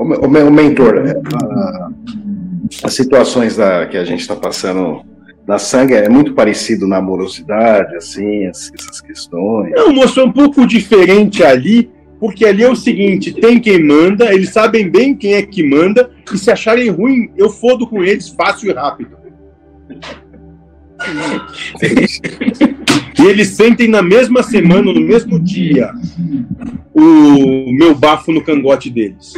O, o, mentor, é, a, as situações da, que a gente está passando da sangue é muito parecido na amorosidade, assim, essas questões. Não, moço, é um pouco diferente ali, porque ali é o seguinte: tem quem manda, eles sabem bem quem é que manda, e se acharem ruim, eu fodo com eles fácil e rápido. e eles sentem na mesma semana, no mesmo dia, o meu bafo no cangote deles.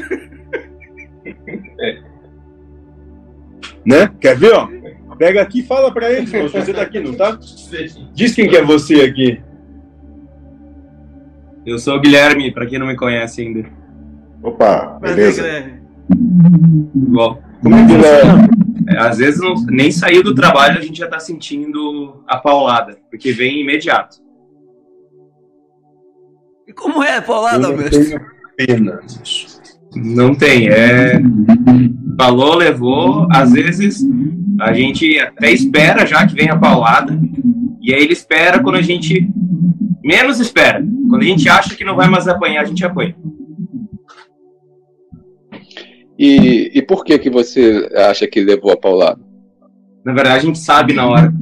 Né? Quer ver, ó? Pega aqui e fala pra eles, você tá aqui, não tá? Diz quem que é você aqui. Eu sou o Guilherme, pra quem não me conhece ainda. Opa, beleza. Bom, como é que funciona? É, às vezes não, nem saiu do trabalho a gente já está sentindo a paulada, porque vem imediato. E como é a paulada, tenho pena Não tem, é. Falou, levou. Às vezes a gente até espera já que venha a paulada, e aí ele espera quando a gente menos espera. Quando a gente acha que não vai mais apanhar, a gente apanha. E, e por que que você acha que levou a paulada? Na verdade, a gente sabe na hora.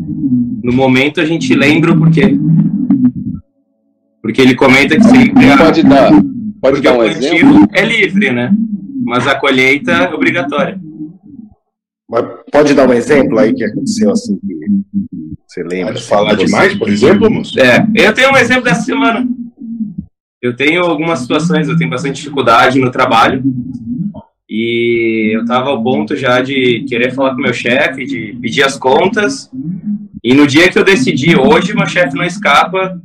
No momento, a gente lembra o porquê. Porque ele comenta que sempre... A... Pode dar, pode dar um exemplo? é livre, né? Mas a colheita é obrigatória. Mas pode dar um exemplo aí que aconteceu assim que você lembra? Pode falar demais, por exemplo, moço? É, eu tenho um exemplo dessa semana. Eu tenho algumas situações, eu tenho bastante dificuldade no trabalho e eu estava ao ponto já de querer falar com meu chefe, de pedir as contas. E no dia que eu decidi, hoje meu chefe não escapa,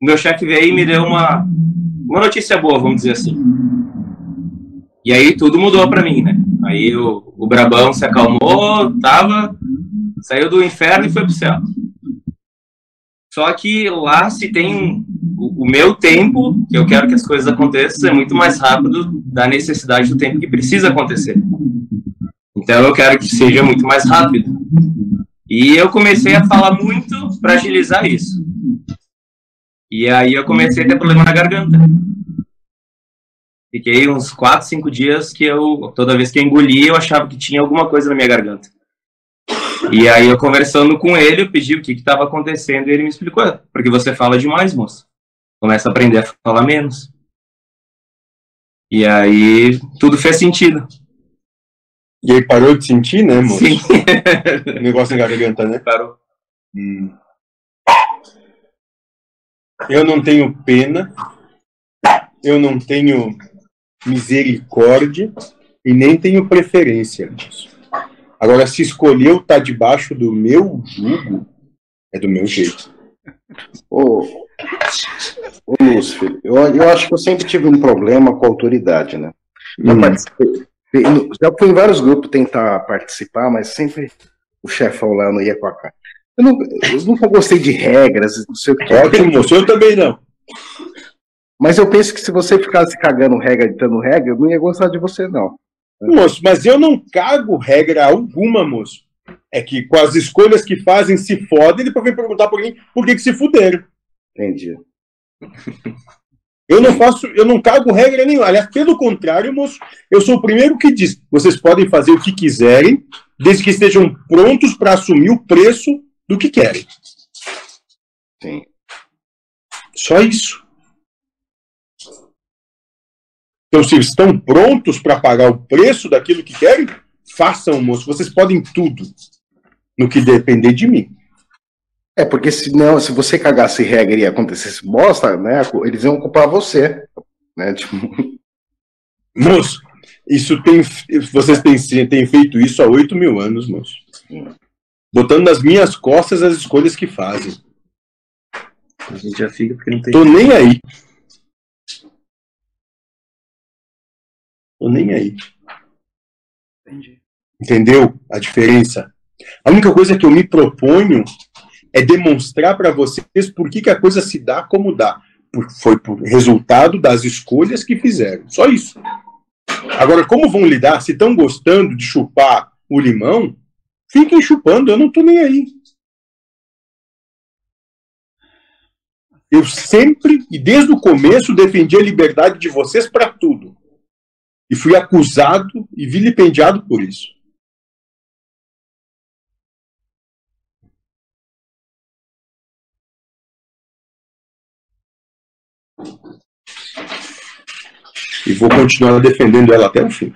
meu chefe veio e me deu uma, uma notícia boa, vamos dizer assim. E aí tudo mudou para mim, né? Aí o, o Brabão se acalmou, tava, saiu do inferno e foi pro céu. Só que lá se tem o, o, meu tempo, que eu quero que as coisas aconteçam, é muito mais rápido da necessidade do tempo que precisa acontecer. Então eu quero que seja muito mais rápido. E eu comecei a falar muito para agilizar isso. E aí eu comecei a ter problema na garganta. Fiquei uns 4, 5 dias que eu, toda vez que eu engolia, eu achava que tinha alguma coisa na minha garganta. E aí eu conversando com ele, eu pedi o que estava acontecendo e ele me explicou, porque você fala demais, moço. Começa a aprender a falar menos. E aí tudo fez sentido. E aí parou de sentir, né, moço? Sim. o negócio na garganta, né? Parou. Hum. Eu não tenho pena, eu não tenho misericórdia e nem tenho preferência, moço. Agora, se escolheu estar tá debaixo do meu jugo, é do meu jeito. Ô, ô Lúcifer, eu, eu acho que eu sempre tive um problema com a autoridade, né? Já, hum. já fui em vários grupos tentar participar, mas sempre o chefão lá não ia com a cara. Eu, não, eu nunca gostei de regras, não sei o que. Ótimo, moço, eu também não. Mas eu penso que se você ficasse cagando regra, ditando regra, eu não ia gostar de você, não. Moço, mas eu não cago regra alguma, moço. É que com as escolhas que fazem se fodem e depois vem perguntar por mim por que, que se fuderam. Entendi. Eu não faço, eu não cago regra nenhuma. Aliás, pelo contrário, moço, eu sou o primeiro que diz: vocês podem fazer o que quiserem, desde que estejam prontos para assumir o preço do que querem. Sim. Só isso. Então, se estão prontos para pagar o preço daquilo que querem, façam, moço. Vocês podem tudo no que depender de mim. É, porque se não, se você cagasse regra e acontecesse bosta, né, eles iam culpar você. Né, tipo... Moço, isso tem. Vocês têm, têm feito isso há oito mil anos, moço. Botando nas minhas costas as escolhas que fazem. A gente já fica porque não tem. Tô nem aí. Tô nem aí. Entendi. Entendeu a diferença? A única coisa que eu me proponho é demonstrar para vocês por que, que a coisa se dá como dá. Foi por resultado das escolhas que fizeram. Só isso. Agora, como vão lidar? Se estão gostando de chupar o limão, Fiquem chupando, eu não estou nem aí. Eu sempre, e desde o começo, defendi a liberdade de vocês para tudo. E fui acusado e vilipendiado por isso. E vou continuar defendendo ela até o fim.